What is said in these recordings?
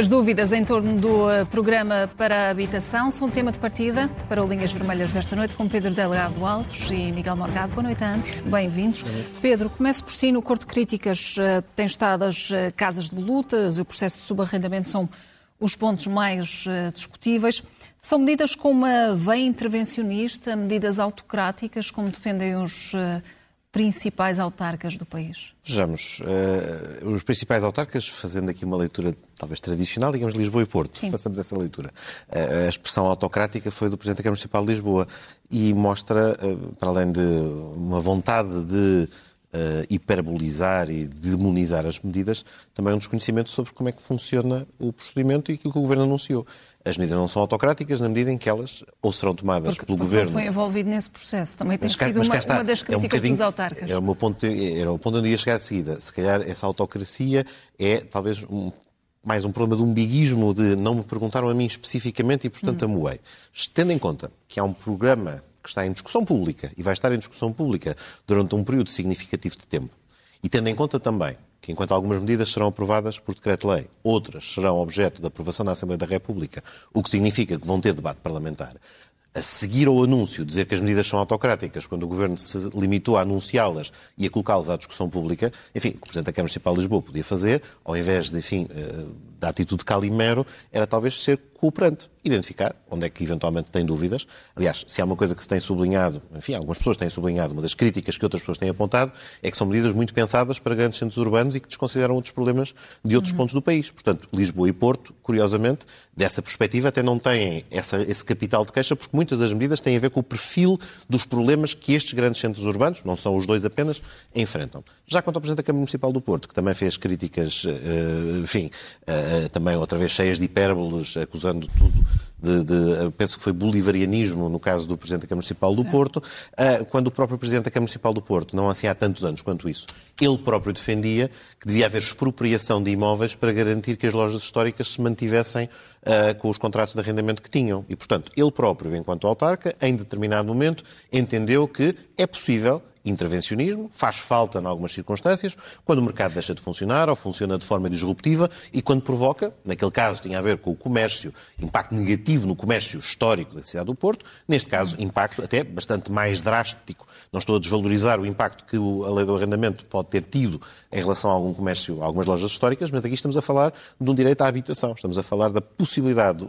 As dúvidas em torno do eh, programa para a habitação são tema de partida para o Linhas Vermelhas desta noite com Pedro Delegado Alves e Miguel Morgado. Boa noite a ambos, bem-vindos. Pedro, começo por si. No Corte de Críticas eh, tem estado as eh, casas de lutas e o processo de subarrendamento são os pontos mais discutíveis. São medidas com uma veia intervencionista, medidas autocráticas, como defendem os principais autarcas do país? Vejamos, uh, os principais autarcas, fazendo aqui uma leitura talvez tradicional, digamos Lisboa e Porto, Sim. façamos essa leitura. Uh, a expressão autocrática foi do Presidente da Câmara Municipal de Lisboa e mostra, uh, para além de uma vontade de uh, hiperbolizar e demonizar as medidas, também um desconhecimento sobre como é que funciona o procedimento e aquilo que o Governo anunciou. As medidas não são autocráticas na medida em que elas ou serão tomadas porque, pelo porque Governo... foi envolvido nesse processo. Também tem mas, sido uma, está, uma, das críticas é um dos autarcas. Era o, meu ponto, era o ponto onde ia chegar de seguida. Se calhar essa autocracia é talvez um, mais um problema de umbiguismo, de não me perguntaram a mim especificamente e, portanto, hum. amoei. Tendo em conta que há um programa que está em discussão pública e vai estar em discussão pública durante um período significativo de tempo, e tendo em conta também que, enquanto algumas medidas serão aprovadas por decreto-lei, outras serão objeto de aprovação na Assembleia da República, o que significa que vão ter debate parlamentar, a seguir ao anúncio, dizer que as medidas são autocráticas, quando o Governo se limitou a anunciá-las e a colocá-las à discussão pública, enfim, o Presidente da Câmara Municipal de Lisboa podia fazer, ao invés de, enfim, eh, da atitude calimero, era talvez ser cooperante, identificar onde é que eventualmente tem dúvidas. Aliás, se há uma coisa que se tem sublinhado, enfim, algumas pessoas têm sublinhado, uma das críticas que outras pessoas têm apontado, é que são medidas muito pensadas para grandes centros urbanos e que desconsideram outros problemas de outros uhum. pontos do país. Portanto, Lisboa e Porto, curiosamente, dessa perspectiva, até não têm essa, esse capital de queixa, porque muitas das medidas têm a ver com o perfil dos problemas que estes grandes centros urbanos, não são os dois apenas, enfrentam. Já quanto ao Presidente da Câmara Municipal do Porto, que também fez críticas, eh, enfim, eh, também outra vez cheias de hipérboles, acusando tudo de, de, penso que foi bolivarianismo no caso do Presidente da Câmara Municipal do Porto, eh, quando o próprio Presidente da Câmara Municipal do Porto, não assim há tantos anos quanto isso, ele próprio defendia que devia haver expropriação de imóveis para garantir que as lojas históricas se mantivessem uh, com os contratos de arrendamento que tinham. E, portanto, ele próprio, enquanto autarca, em determinado momento, entendeu que é possível intervencionismo, faz falta em algumas circunstâncias, quando o mercado deixa de funcionar ou funciona de forma disruptiva e quando provoca, naquele caso tinha a ver com o comércio, impacto negativo no comércio histórico da cidade do Porto, neste caso impacto até bastante mais drástico. Não estou a desvalorizar o impacto que a lei do arrendamento pode ter tido em relação a algum comércio, a algumas lojas históricas, mas aqui estamos a falar de um direito à habitação, estamos a falar da possibilidade,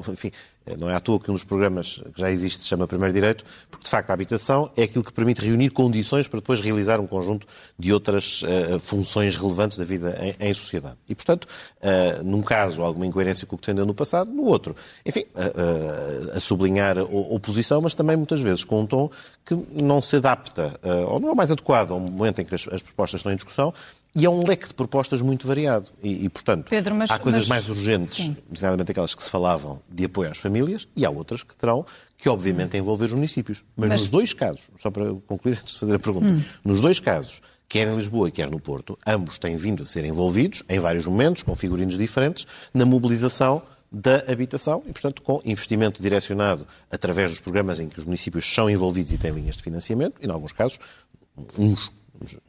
enfim, eh, não é à toa que um dos programas que já existe se chama Primeiro Direito, porque de facto a habitação é aquilo que permite reunir condições para depois realizar um conjunto de outras uh, funções relevantes da vida em, em sociedade. E, portanto, uh, num caso, alguma incoerência com o que defendeu no passado, no outro, enfim, uh, a sublinhar a oposição, mas também muitas vezes com um tom que não se adapta, ou não é mais adequado ao momento em que as, as propostas estão em discussão, e é um leque de propostas muito variado. E, e portanto, Pedro, mas, há coisas mas, mais urgentes, designadamente aquelas que se falavam de apoio às famílias, e há outras que terão que, obviamente, envolver os municípios. Mas, mas, nos dois casos, só para concluir antes de fazer a pergunta, hum. nos dois casos, quer em Lisboa e quer no Porto, ambos têm vindo a ser envolvidos, em vários momentos, com figurinos diferentes, na mobilização da habitação e, portanto, com investimento direcionado através dos programas em que os municípios são envolvidos e têm linhas de financiamento, e, em alguns casos, uns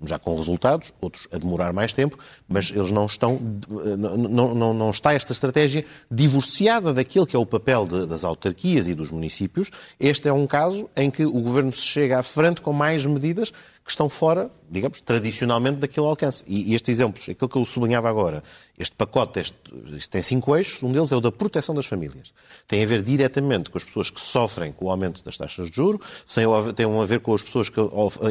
já com resultados, outros a demorar mais tempo, mas eles não estão, não, não, não está esta estratégia divorciada daquilo que é o papel de, das autarquias e dos municípios. Este é um caso em que o Governo se chega à frente com mais medidas que estão fora, digamos, tradicionalmente daquele alcance. E, estes exemplos, aquilo que eu sublinhava agora, este pacote este, este tem cinco eixos, um deles é o da proteção das famílias. Tem a ver diretamente com as pessoas que sofrem com o aumento das taxas de juros, tem a ver com as pessoas que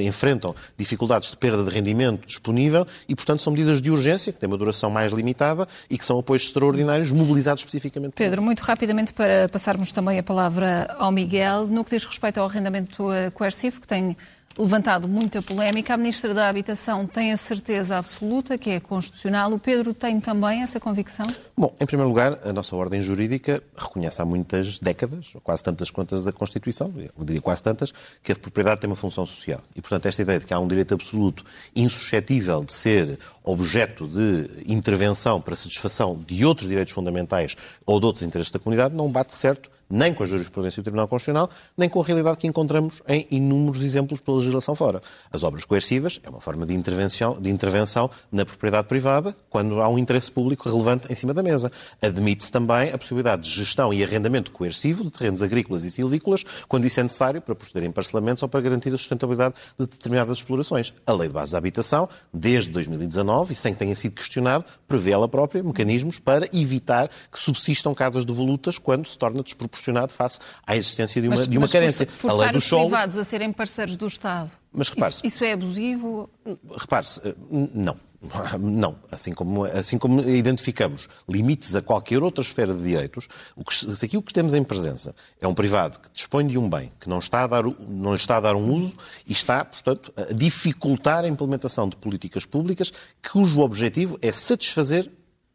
enfrentam dificuldades de perda de rendimento disponível e, portanto, são medidas de urgência, que têm uma duração mais limitada e que são apoios extraordinários mobilizados especificamente. Pedro, muito rapidamente para passarmos também a palavra ao Miguel, no que diz respeito ao arrendamento eh, coercivo, que tem levantado muita polémica. A Ministra da Habitação tem a certeza absoluta que é constitucional. O Pedro tem também essa convicção? Bom, em primeiro lugar, a nossa ordem jurídica reconhece há muitas décadas, quase tantas quantas da Constituição, eu diria quase tantas, que a propriedade tem uma função social. E, portanto, esta ideia de que há um direito absoluto insuscetível de ser objeto de intervenção para satisfação de outros direitos fundamentais ou de outros interesses da comunidade não bate certo nem com a jurisprudência do Tribunal Constitucional, nem com a realidade que encontramos em inúmeros exemplos pela legislação fora. As obras coercivas é uma forma de intervenção, de intervenção na propriedade privada quando há um interesse público relevante em cima da mesa. Admite-se também a possibilidade de gestão e arrendamento coercivo de terrenos agrícolas e silvícolas quando isso é necessário para proceder em parcelamentos ou para garantir a sustentabilidade de determinadas explorações. A Lei de Base da Habitação, desde 2019, e sem que tenha sido questionado, prevê ela própria mecanismos para evitar que subsistam casas devolutas quando se torna desproporcionado proporcionado face à existência de uma, mas, de uma mas carência. a lei dos solos... privados a serem parceiros do Estado, mas repare isso, isso é abusivo? Repare-se, eh, não. Não, assim como, assim como identificamos limites a qualquer outra esfera de direitos, o que, se aquilo que temos em presença é um privado que dispõe de um bem que não está a dar, não está a dar um uso e está, portanto, a dificultar a implementação de políticas públicas cujo objetivo é satisfazer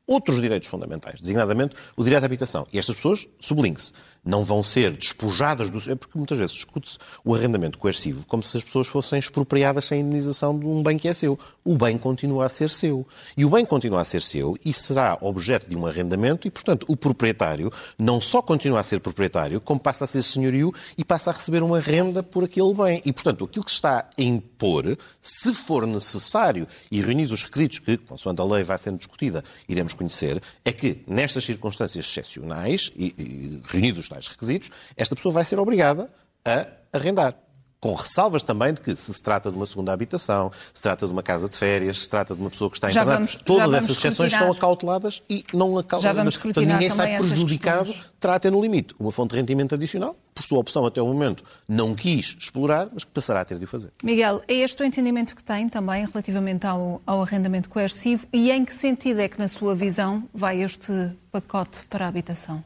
outros direitos fundamentais, designadamente o direito à habitação. E estas pessoas, sublinhe-se, não vão ser despojadas do. É porque muitas vezes discute-se o arrendamento coercivo como se as pessoas fossem expropriadas sem indenização de um bem que é seu. O bem continua a ser seu. E o bem continua a ser seu e será objeto de um arrendamento e, portanto, o proprietário não só continua a ser proprietário, como passa a ser senhorio e passa a receber uma renda por aquele bem. E, portanto, aquilo que está a impor, se for necessário e reunir os requisitos que, consoante a lei vai sendo discutida, iremos conhecer, é que, nestas circunstâncias excepcionais e, e reunidos os tais requisitos, esta pessoa vai ser obrigada a arrendar. Com ressalvas também de que se se trata de uma segunda habitação, se trata de uma casa de férias, se trata de uma pessoa que está internada, todas essas exceções estão acauteladas e não acauteladas. Portanto, ninguém sai prejudicado, ter no limite uma fonte de rendimento adicional, por sua opção até o momento não quis explorar, mas que passará a ter de o fazer. Miguel, é este o entendimento que tem também relativamente ao, ao arrendamento coercivo e em que sentido é que, na sua visão, vai este pacote para a habitação?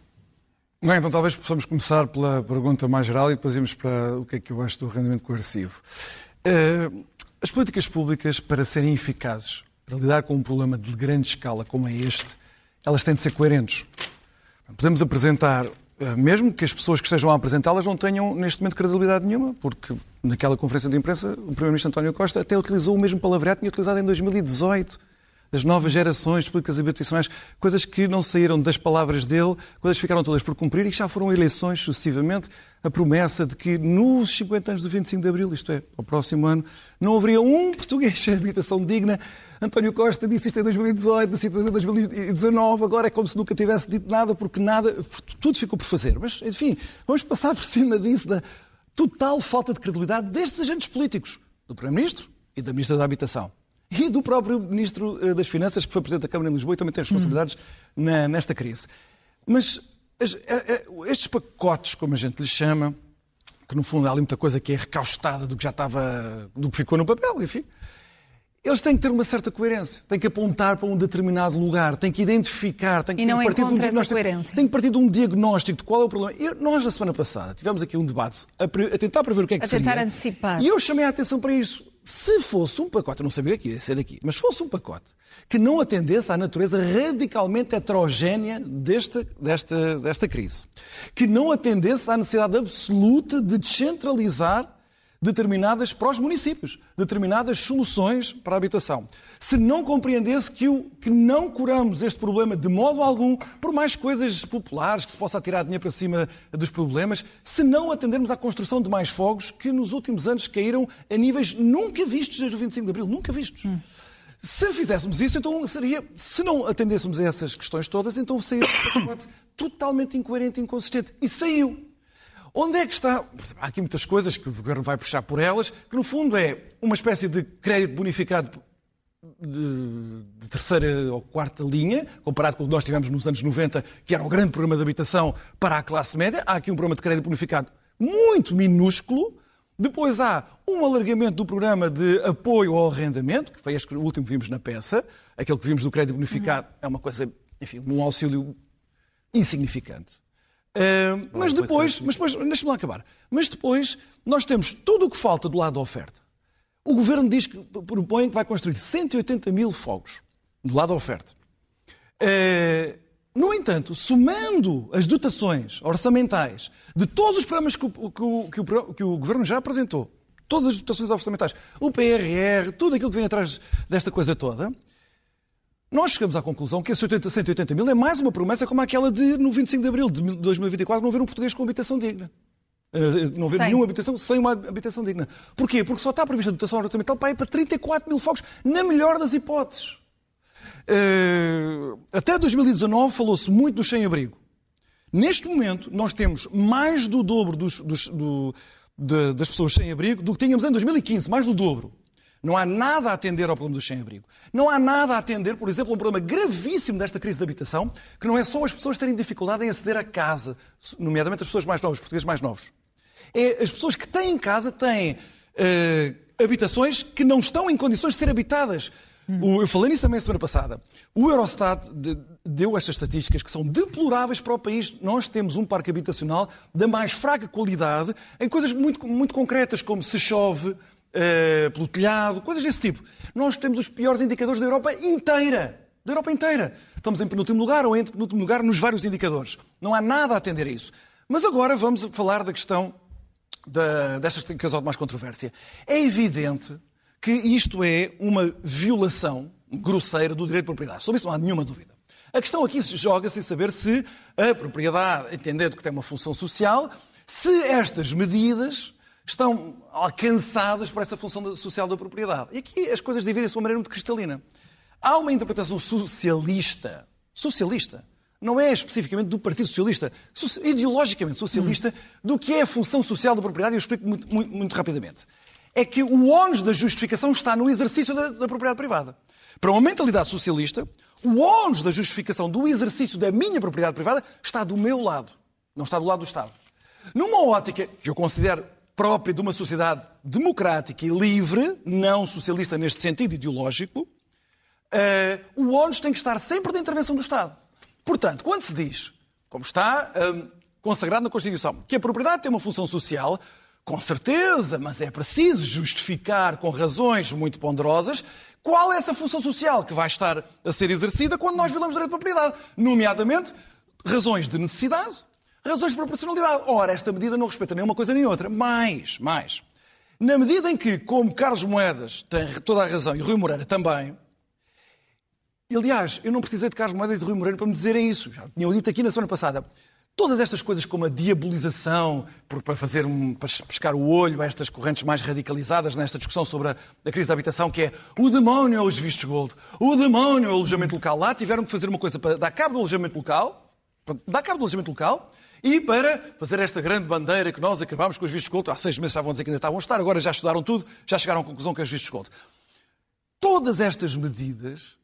Bem, então talvez possamos começar pela pergunta mais geral e depois irmos para o que é que eu acho do rendimento coercivo. Uh, as políticas públicas, para serem eficazes, para lidar com um problema de grande escala como é este, elas têm de ser coerentes. Podemos apresentar, mesmo que as pessoas que estejam a apresentá-las não tenham neste momento credibilidade nenhuma, porque naquela conferência de imprensa o Primeiro-Ministro António Costa até utilizou o mesmo palavreado que tinha utilizado em 2018 das novas gerações públicas e habitacionais, coisas que não saíram das palavras dele, coisas que ficaram todas por cumprir e que já foram eleições sucessivamente. A promessa de que nos 50 anos do 25 de Abril, isto é, ao próximo ano, não haveria um português sem habitação digna. António Costa disse isto em 2018, disse isto em 2019, agora é como se nunca tivesse dito nada, porque nada, tudo ficou por fazer. Mas, enfim, vamos passar por cima disso, da total falta de credibilidade destes agentes políticos, do Primeiro-Ministro e da Ministra da Habitação e do próprio Ministro eh, das Finanças, que foi Presidente da Câmara em Lisboa e também tem responsabilidades uhum. na, nesta crise. Mas as, eh, eh, estes pacotes, como a gente lhes chama, que no fundo há ali muita coisa que é recaustada do que já estava, do que ficou no papel, enfim, eles têm que ter uma certa coerência, têm que apontar para um determinado lugar, têm que identificar, têm que de um têm que partir de um diagnóstico de qual é o problema. Eu, nós, na semana passada, tivemos aqui um debate a, a tentar prever o que é que a seria. A tentar antecipar. E eu chamei a atenção para isso. Se fosse um pacote, eu não sabia o que ia ser aqui, mas fosse um pacote que não atendesse à natureza radicalmente heterogénea desta, desta, desta crise, que não atendesse à necessidade absoluta de descentralizar determinadas para os municípios, determinadas soluções para a habitação. Se não compreendesse que, o, que não curamos este problema de modo algum, por mais coisas populares que se possa tirar dinheiro para cima dos problemas, se não atendermos à construção de mais fogos que nos últimos anos caíram a níveis nunca vistos desde o 25 de Abril, nunca vistos. Hum. Se fizéssemos isso, então seria, se não atendêssemos a essas questões todas, então seria totalmente incoerente e inconsistente. E saiu. Onde é que está? Há aqui muitas coisas que o governo vai puxar por elas, que no fundo é uma espécie de crédito bonificado de, de, terceira ou quarta linha, comparado com o que nós tivemos nos anos 90, que era o grande programa de habitação para a classe média. Há aqui um programa de crédito bonificado muito minúsculo. Depois há um alargamento do programa de apoio ao arrendamento, que foi este último que vimos na peça. Aquele que vimos do crédito bonificado é uma coisa, enfim, um auxílio insignificante. Uh, mas depois, mas depois deixa-me lá acabar. Mas depois nós temos tudo o que falta do lado da oferta. O governo diz que propõe que vai construir 180 mil fogos do lado da oferta. Uh, no entanto, somando as dotações orçamentais de todos os programas que o, que o, que o, que o governo já apresentou, todas as dotações orçamentais, o PRR, tudo aquilo que vem atrás desta coisa toda, nós chegamos à conclusão que esses 80, 180 mil é mais uma promessa como aquela de, no 25 de abril de 2024, não haver um português com habitação digna. Eh, não haver nenhuma habitação sem uma habitação digna. Porquê? Porque só está prevista a dotação orçamental para ir para 34 mil fogos, na melhor das hipóteses. Uh, até 2019 falou-se muito do sem-abrigo. Neste momento, nós temos mais do dobro dos, dos, do, de, das pessoas sem abrigo do que tínhamos em 2015, mais do dobro. Não há nada a atender ao problema do sem-abrigo. Não há nada a atender, por exemplo, a um problema gravíssimo desta crise de habitação, que não é só as pessoas terem dificuldade em aceder à casa, nomeadamente as pessoas mais novas, os portugueses mais novos. É as pessoas que têm casa têm uh, habitações que não estão em condições de ser habitadas. Eu falei nisso também a semana passada. O Eurostat deu estas estatísticas que são deploráveis para o país. Nós temos um parque habitacional da mais fraca qualidade em coisas muito, muito concretas, como se chove, uh, pelo telhado, coisas desse tipo. Nós temos os piores indicadores da Europa inteira. Da Europa inteira. Estamos em penúltimo lugar ou em penúltimo lugar nos vários indicadores. Não há nada a atender a isso. Mas agora vamos falar da questão da, destas que causou mais controvérsia. É evidente que isto é uma violação grosseira do direito de propriedade. Sobre isso não há nenhuma dúvida. A questão aqui joga-se em saber se a propriedade, entendendo que tem uma função social, se estas medidas estão alcançadas por essa função social da propriedade. E aqui as coisas dividem-se de uma maneira muito cristalina. Há uma interpretação socialista, socialista, não é especificamente do Partido Socialista, ideologicamente socialista, do que é a função social da propriedade, e eu explico muito, muito, muito rapidamente é que o ónus da justificação está no exercício da, da propriedade privada. Para uma mentalidade socialista, o ónus da justificação do exercício da minha propriedade privada está do meu lado, não está do lado do Estado. Numa ótica que eu considero própria de uma sociedade democrática e livre, não socialista neste sentido ideológico, uh, o ónus tem que estar sempre da intervenção do Estado. Portanto, quando se diz, como está uh, consagrado na Constituição, que a propriedade tem uma função social, com certeza, mas é preciso justificar com razões muito ponderosas qual é essa função social que vai estar a ser exercida quando nós violamos o direito de propriedade, nomeadamente razões de necessidade, razões de proporcionalidade. Ora, esta medida não respeita nem uma coisa nem outra. Mais, mais. Na medida em que, como Carlos Moedas tem toda a razão e Rui Moreira também, aliás, eu não precisei de Carlos Moedas e de Rui Moreira para me dizerem isso. Já tinham dito aqui na semana passada. Todas estas coisas como a diabolização, para fazer um, para pescar o olho a estas correntes mais radicalizadas nesta discussão sobre a, a, crise da habitação, que é o demónio é os vistos gold, o demónio é o alojamento local. Lá tiveram que fazer uma coisa para dar cabo do alojamento local, para dar cabo do alojamento local, e para fazer esta grande bandeira que nós acabámos com os vistos gold. Há seis meses estavam a dizer que ainda estavam a estar, agora já estudaram tudo, já chegaram à conclusão que é os vistos gold. Todas estas medidas,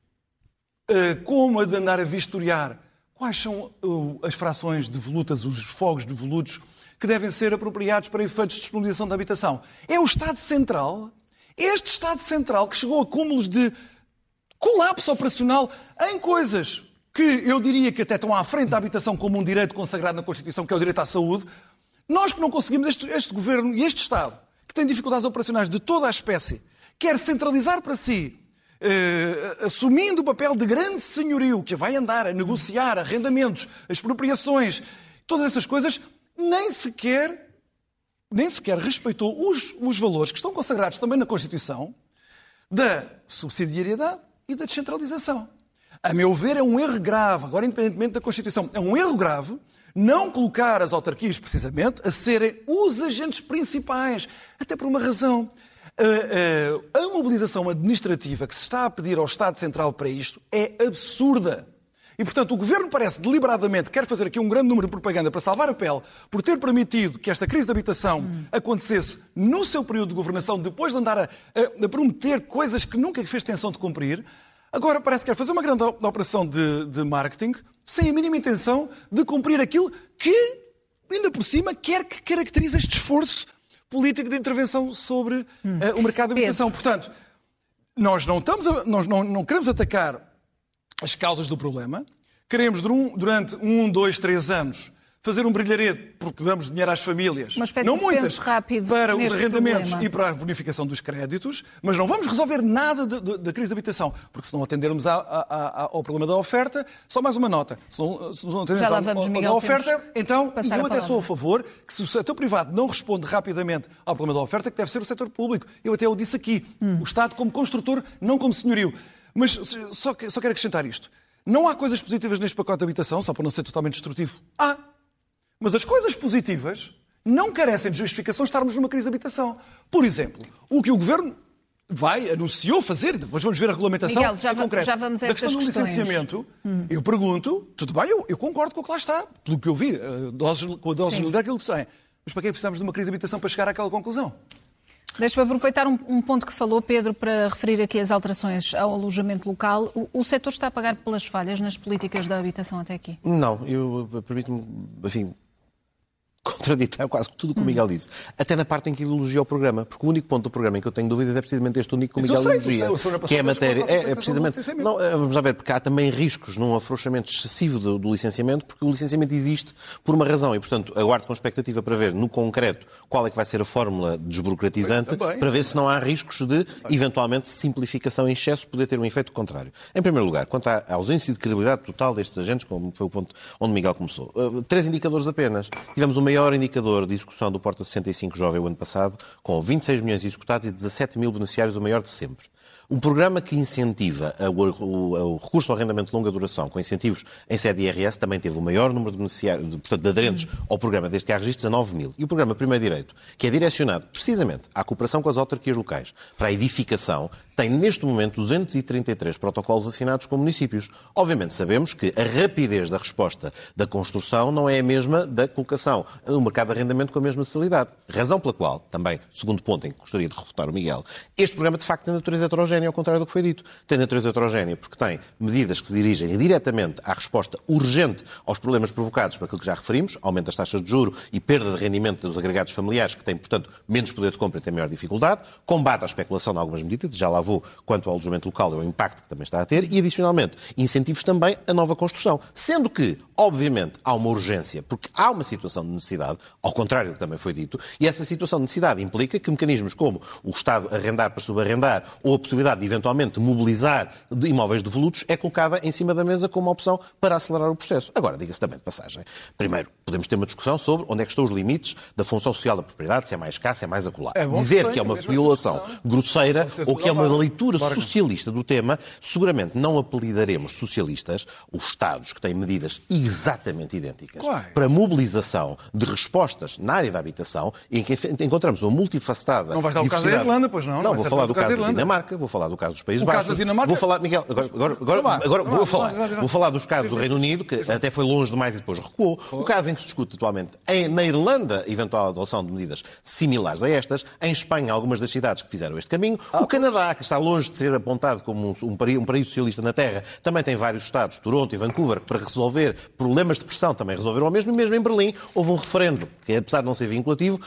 eh, como a de andar a vistoriar Quais são uh, as frações devolutas, os fogos devolutos, que devem ser apropriados para efeitos de disponibilização da habitação? É o Estado Central, este Estado Central que chegou a cúmulos de colapso operacional em coisas que eu diria que até estão à frente da habitação como um direito consagrado na Constituição, que é o direito à saúde. Nós que não conseguimos, este, este governo e este Estado, que tem dificuldades operacionais de toda a espécie, quer centralizar para si Uh, assumindo o papel de grande senhorio que vai andar a negociar arrendamentos, expropriações, todas essas coisas, nem sequer, nem sequer respeitou os, os valores que estão consagrados também na Constituição da subsidiariedade e da descentralização. A meu ver, é um erro grave, agora independentemente da Constituição, é um erro grave não colocar as autarquias, precisamente, a serem os agentes principais, até por uma razão a, a, a mobilização administrativa que se está a pedir ao Estado Central para isto é absurda. E, portanto, o Governo parece deliberadamente quer fazer aqui um grande número de propaganda para salvar a pele por ter permitido que esta crise de habitação hum. acontecesse no seu período de governação, depois de andar a, a, a, prometer coisas que nunca fez tensão de cumprir. Agora parece que quer fazer uma grande operação de, de marketing sem a mínima intenção de cumprir aquilo que, ainda por cima, quer que caracterize este esforço política de intervenção sobre uh, o mercado de habitação. Portanto, nós não, estamos a, nós não, não queremos atacar as causas do problema, queremos durante um, dois, três anos fazer um brilharete porque damos dinheiro às famílias, não muitas, para os arrendamentos problema. e para a bonificação dos créditos, mas não vamos resolver nada de- de- da crise de habitação, porque se não atendermos à- à- à- ao problema da oferta, só mais uma nota, se não, se não atendermos ao- vamos, ao- Miguel, da oferta, então, eu a até sou a favor que se o setor privado não responde rapidamente ao problema da oferta, que deve ser o setor público. Eu até o disse aqui, Hum. o Estado como construtor, não como senhorio. Mas só, só quero acrescentar isto. Não há coisas positivas neste pacote de habitação, só para não ser totalmente destrutivo. Há. Mas as coisas positivas não carecem de justificação estarmos numa crise de habitação. Por exemplo, o que o Governo vai, anunciou fazer, depois vamos ver a regulamentação Miguel, já concreto. já vamos a da questão estas do questões. licenciamento, eu pergunto, tudo bem, eu, eu concordo com o que lá está, pelo que eu vi, eh, doses, com a dose Sim. de daquilo que tem. Mas para que é que precisamos de uma crise de habitação para chegar àquela conclusão? Deixa-me aproveitar um, um ponto que falou, Pedro, para referir aqui as alterações ao alojamento local. O, o setor está a pagar pelas falhas nas políticas da habitação até aqui? Não, eu eh, permito-me, enfim, contraditar quase tudo o que o Miguel disse. Até na parte em que ele elogia o programa, porque o único ponto do programa em que eu tenho dúvidas é precisamente este único que o Miguel sei, elogia, que é a matéria. É, é precisamente. Não, eh, vamos lá ver, porque há também riscos num afrouxamento excessivo do, do licenciamento, porque o licenciamento existe por uma razão e, portanto, aguardo com expectativa para ver no concreto qual é que vai ser a fórmula desburocratizante, Também. para ver se não há riscos de, eventualmente, simplificação em excesso poder ter um efeito contrário. Em primeiro lugar, quanto à ausência de credibilidade total destes agentes, como foi o ponto onde Miguel começou. Uh, Três indicadores apenas. Tivemos o maior indicador de execução do Porta 65 Jovem o ano passado, com 26 milhões executados e 17 mil beneficiários, o maior de sempre. Um programa que incentiva o, recurso ao arrendamento de longa duração, com incentivos em sede IRS, também teve o maior número de, beneficiários, portanto, de aderentes ao programa registros, a 9 mil. E o programa Primeiro Direito, que é direcionado precisamente à cooperação com as autarquias locais, para a edificação, tem neste momento 233 protocolos assinados com municípios. Obviamente sabemos que a rapidez da resposta da construção não é a mesma da colocação no mercado de arrendamento com a mesma facilidade. Razão pela qual, também, segundo ponto em que gostaria de refutar o Miguel, este programa de facto tem natureza heterogénea, ao contrário do que foi dito. Tem natureza heterogénea porque tem medidas que se dirigem diretamente à resposta urgente aos problemas provocados por aquilo que já referimos, aumento das taxas de juro e perda de rendimento dos agregados familiares, que têm, portanto, menos poder de compra e têm maior dificuldade, combate à especulação de algumas medidas, já lá quanto ao alojamento local e ao impacto que também está a ter, e, adicionalmente, incentivos também à nova construção. Sendo que, obviamente, há uma urgência, porque há uma situação de necessidade, ao contrário do que também foi dito, e essa situação de necessidade implica que mecanismos como o Estado arrendar para subarrendar ou a possibilidade de, eventualmente, mobilizar de imóveis devolutos é colocada em cima da mesa como uma opção para acelerar o processo. Agora, diga-se também de passagem. Primeiro, podemos ter uma discussão sobre onde é que estão os limites da função social da propriedade, se é mais cá, se é mais acolá. É Dizer que é uma essa violação grosseira ou que é uma ao leitura socialista do tema, seguramente não apelidaremos socialistas os Estados que têm medidas exatamente idênticas para mobilização de respostas na área da habitação em que encontramos uma multifacetada Não vais dar o caso da. Irlanda, pois não? Não Não, vou falar do caso da caso. Dinamarca, vou falar do caso dos Países O caso Baixos. da Dinamarca? Vou falar, Miguel, agora, agora, agora, vou falar. Vou falar dos casos do Reino Unido, que até foi longe demais e depois recuou. O caso em que se discute atualmente em, na Irlanda, eventual adoção de medidas similares a estas. Em Espanha, algumas das cidades que fizeram este caminho. Ah, o Canadá, que está longe de ser apontado como um, um, paraíso, um paraíso socialista na Terra, também tem vários estados, Toronto e Vancouver, que para resolver problemas de pressão também resolveram o mesmo. E mesmo em Berlim houve um referendo, que apesar de não ser vinculativo,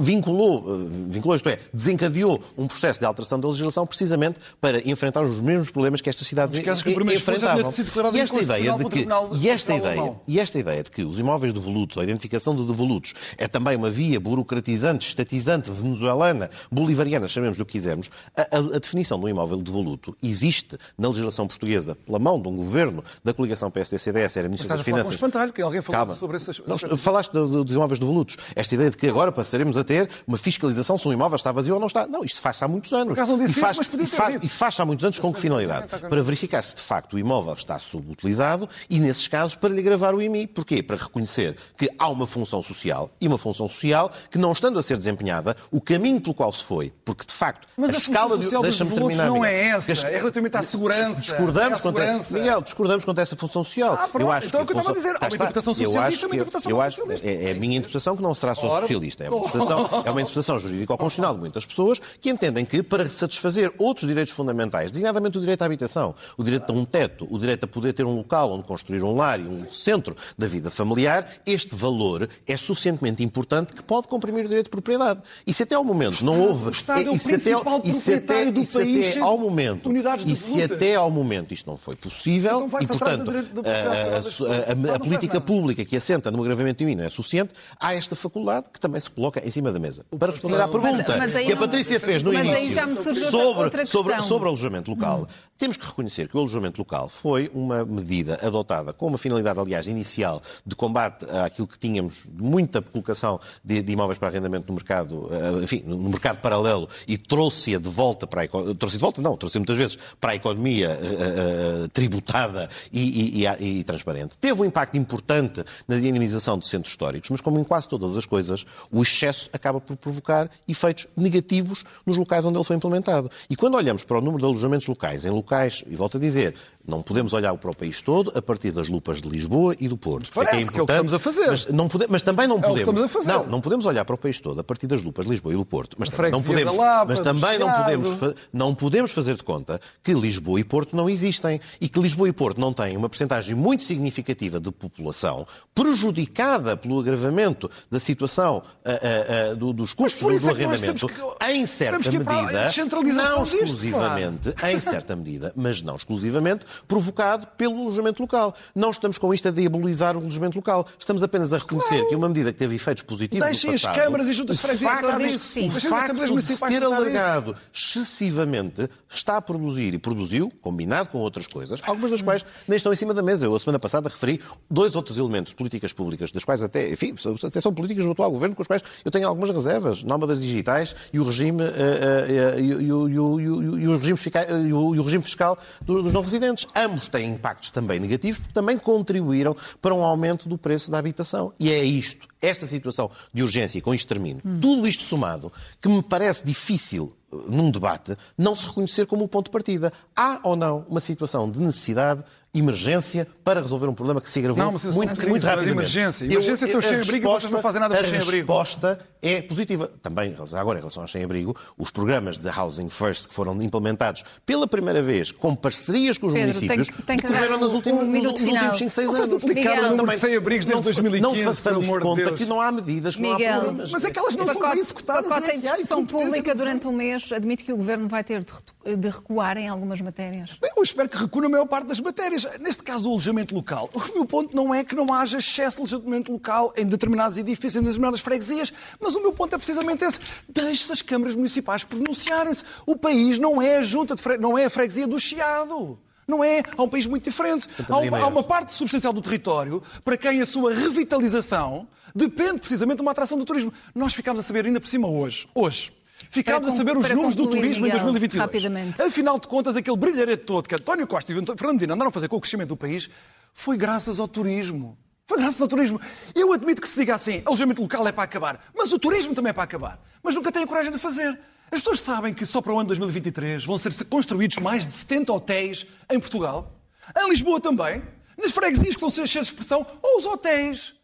vinculou, eh, vinculou, isto é, desencadeou um processo de alteração da legislação precisamente para enfrentar os mesmos problemas que estas cidades que enfrentavam. E esta ideia de que, e esta ideia, e esta ideia de que os imóveis devolutos, a identificação de devolutos, é também uma via burocratizante, estatizante, venezuelana, bolivariana, chamemos do que quisermos, a, a- a definição de um imóvel devoluto existe na legislação portuguesa pela mão de um governo da coligação PSD-CDS, era Ministro das Finanças. espantalho, que alguém falou Calma. sobre essas... Não, falaste do- do- dos imóveis devolutos. Esta ideia de que agora passaremos a ter uma fiscalização se um imóvel está vazio ou não está. Não, isto faz-se há muitos anos. e faz, isso, podia e faz- e faz-se há muitos anos com que finalidade? Para verificar se de facto o imóvel está subutilizado e, nesses casos, para lhe gravar o IMI. Porquê? Para reconhecer que há uma função social e uma função social que, não estando a ser desempenhada, o caminho pelo qual se foi, porque de facto Mas a, a escala de. Deixa-me terminar. não Miguel. é essa, Porque é relativamente à segurança, Discordamos contra, segurança. Miguel, discordamos contra essa função social. Ah, pronto, eu acho então é o que eu estava a dizer. Há uma interpretação socialista e uma interpretação eu acho-. É, é a minha interpretação que não será só Ora. socialista. É uma interpretação, é uma interpretação jurídico-constitucional de muitas pessoas que entendem que, para satisfazer outros direitos fundamentais, designadamente o direito à habitação, o direito a um teto, o direito a poder ter um local onde construir um lar e um centro da vida familiar, este valor é suficientemente importante que pode comprimir o direito de propriedade. E se até ao momento não houve... O Estado é o principal até- proprietário do e se até ao momento, unidades de e se até ao momento isto não foi possível, Então e portanto a- a- a- a- Não política pública que assenta no agravamento mínimo é suficiente, há esta faculdade que também se coloca em cima da mesa. Para responder à pergunta Mas- mas que a não- Patrícia fez no mas aí início já me surgiu outra- sobre, sobre, sobre o alojamento local, temos que reconhecer que o alojamento local foi uma medida adotada com uma finalidade, aliás, inicial de combate àquilo que tínhamos de muita colocação de, de imóveis para arrendamento no mercado, eh, enfim, no mercado paralelo e trouxe-a de volta para a trouxe de volta, não, trouxe muitas vezes para a economia eh, eh, tributada e, e- e- e transparente. Teve um impacto importante na dinamização de centros históricos, mas como em quase todas as coisas, o excesso acaba por provocar efeitos negativos nos locais onde ele foi implementado. E quando olhamos para o número de alojamentos locais, em locais, e volto a dizer, não podemos olhar para o país todo a partir das lupas de Lisboa e do Porto. Parece que é o que estamos a fazer. Mas, não pode- mas também não É podemos. estamos a fazer. Não, não podemos olhar para o país todo a partir das lupas de Lisboa e do Porto. Mas também não podemos, Lapa, mas também não podemos, não podemos fazer de conta que Lisboa e Porto não existem e que Lisboa e Porto não têm uma percentagem muito significativa de população prejudicada pelo agravamento da situação ah, ah, do- dos custos do, do é arrendamento, que- em certa a medida, não disto, exclusivamente, em certa medida, mas não exclusivamente, provocado pelo alojamento local. Não estamos com isto a diabolizar o alojamento local. Estamos apenas a reconhecer que uma medida que teve efeitos positivos Deixem no as passado, câmaras e juntas de freguesia tratar disso, o as facto de se ter alargado excessivamente está a produzir e produziu, combinado com outras coisas, algumas das quais nem estão em cima da mesa. Eu, a semana passada, referi dois outros elementos de políticas públicas, das quais até, enfim, até são políticas do atual governo, com as quais eu tenho algumas reservas. Nómadas digitais e o regime, eh, eh, eh, e o- regime fiscal- e e do- dos não residentes. Ambos têm impactos também negativos, porque também contribuíram para um aumento do preço da habitação. E é isto, esta situação de urgência, com isto termino, tudo isto somado, que me parece difícil eh, num debate, não se reconhecer como o ponto de partida. Há ou não uma situação de necessidade, emergência, para resolver um problema que se agravou Não, situação muito, muito é de rapidamente. emergência. Emergência tem o a sem-abrigo e vocês não fazem nada para o sem-abrigo. A resposta é positiva. Também, agora, em relação ao sem-abrigo, os programas de Housing First que foram implementados pela primeira vez com parcerias com os Pedro, municípios tem que- tem que decorreram dar nos últimos, um nos últimos final. 5, 6 Vocês anos. duplicaram o número Também de sem-abrigos desde não fa- 2015, Não façamos conta Deus. que não há medidas, que Miguel, não há problemas. Mas é que elas não são bem executadas. pacote é em discussão pública durante um mês admite que o Governo vai ter de recuar em algumas matérias. Bem, Eu espero que recua na maior parte das matérias. Neste caso do alojamento local, o meu ponto não é que não haja excesso de alojamento local em determinados edifícios, em determinadas freguesias, mas o meu ponto é precisamente esse. Deixe as câmaras municipais pronunciarem-se. O país não é a junta de fre... não é a freguesia do Chiado. Não é. Há um país muito diferente. Há uma, há uma parte substancial do território para quem a sua revitalização depende precisamente de uma atração do turismo. Nós ficámos a saber ainda por cima hoje. Hoje. Ficámos a saber os números do turismo em Miguel, 2022. rapidamente. Afinal de contas, aquele brilharete todo que António Costa e Fernando Medina andaram a fazer com o crescimento do país foi graças ao turismo. Foi graças ao turismo. Eu admito que se diga assim, alojamento local é para acabar, mas o turismo também é para acabar. Mas nunca têm a coragem de fazer. As pessoas sabem que só para o ano 2023 vão ser construídos mais de 70 hotéis em Portugal. Em Lisboa também. Nas freguesias que estão cheias de expressão, ou os hotéis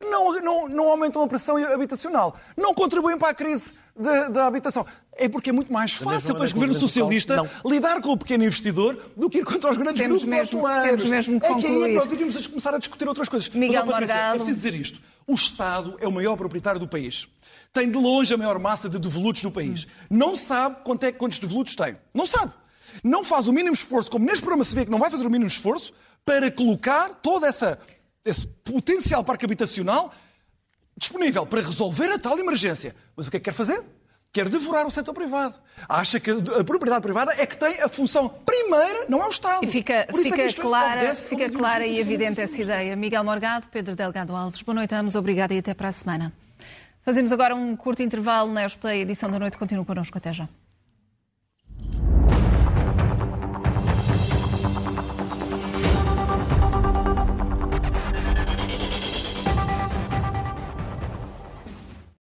não, não, não aumentam a pressão habitacional, não contribuem para a crise da, da habitação. É porque é muito mais fácil para o governo socialista lidar com o pequeno investidor do que ir contra os grandes Temos grupos mesmo- hotelanos. temos mesmo que É que aí concluir. nós iríamos começar a discutir outras coisas. Miguel Mas, Patrícia, Morgado. É preciso dizer isto. O Estado é o maior proprietário do país. Tem de longe a maior massa de devolutos no país. Não sabe quanto é, quantos devolutos tem. Não sabe. Não faz o mínimo esforço, como neste programa se vê que não vai fazer o mínimo esforço, para colocar todo essa, esse potencial parque habitacional disponível para resolver a tal emergência. Mas o que é que quer fazer? Quer devorar o setor privado. Acha que a propriedade privada é que tem a função primeira, não é o Estado. E fica, é fica isto clara, fica clara e evidente essa ideia. Miguel Morgado, Pedro Delgado Alves, boa noite a ambos, obrigada e até para a semana. Fazemos agora um curto intervalo nesta edição da noite. Continuem connosco até já.